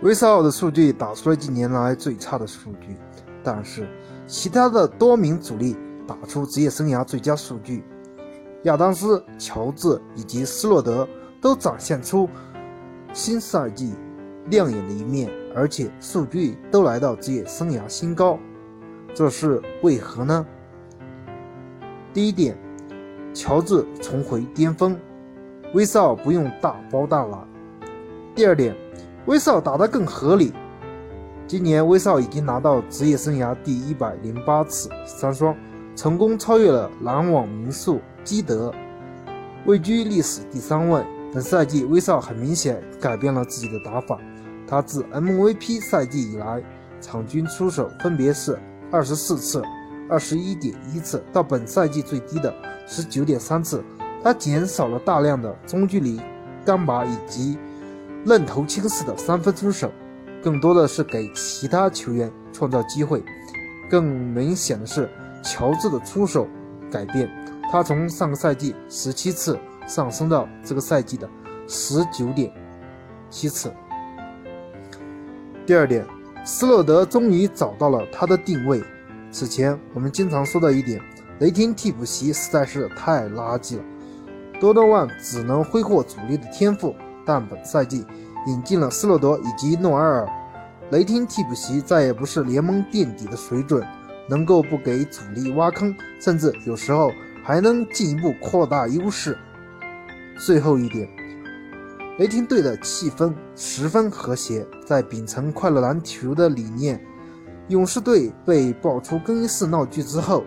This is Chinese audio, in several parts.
威少的数据打出了近年来最差的数据，但是其他的多名主力打出职业生涯最佳数据，亚当斯、乔治以及斯洛德都展现出新赛季亮眼的一面，而且数据都来到职业生涯新高，这是为何呢？第一点，乔治重回巅峰，威少不用大包大揽。第二点。威少打得更合理。今年威少已经拿到职业生涯第一百零八次三双，成功超越了篮网名宿基德，位居历史第三位。本赛季威少很明显改变了自己的打法，他自 MVP 赛季以来，场均出手分别是二十四次、二十一点一次，到本赛季最低的十九点三次。他减少了大量的中距离干拔以及。愣头青似的三分出手，更多的是给其他球员创造机会。更明显的是，乔治的出手改变，他从上个赛季十七次上升到这个赛季的十九点七次。第二点，斯洛德终于找到了他的定位。此前我们经常说的一点，雷霆替补席实在是太垃圾了，多诺万只能挥霍主力的天赋。但本赛季引进了斯洛德以及诺埃尔，雷霆替补席再也不是联盟垫底的水准，能够不给主力挖坑，甚至有时候还能进一步扩大优势。最后一点，雷霆队的气氛十分和谐，在秉承快乐篮球的理念。勇士队被爆出更衣室闹剧之后，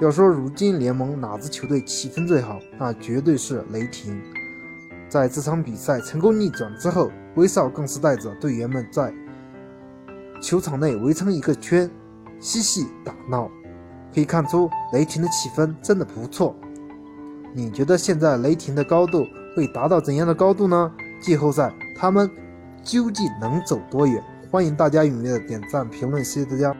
要说如今联盟哪支球队气氛最好，那绝对是雷霆。在这场比赛成功逆转之后，威少更是带着队员们在球场内围成一个圈，嬉戏打闹。可以看出雷霆的气氛真的不错。你觉得现在雷霆的高度会达到怎样的高度呢？季后赛他们究竟能走多远？欢迎大家踊跃的点赞评论，谢谢大家。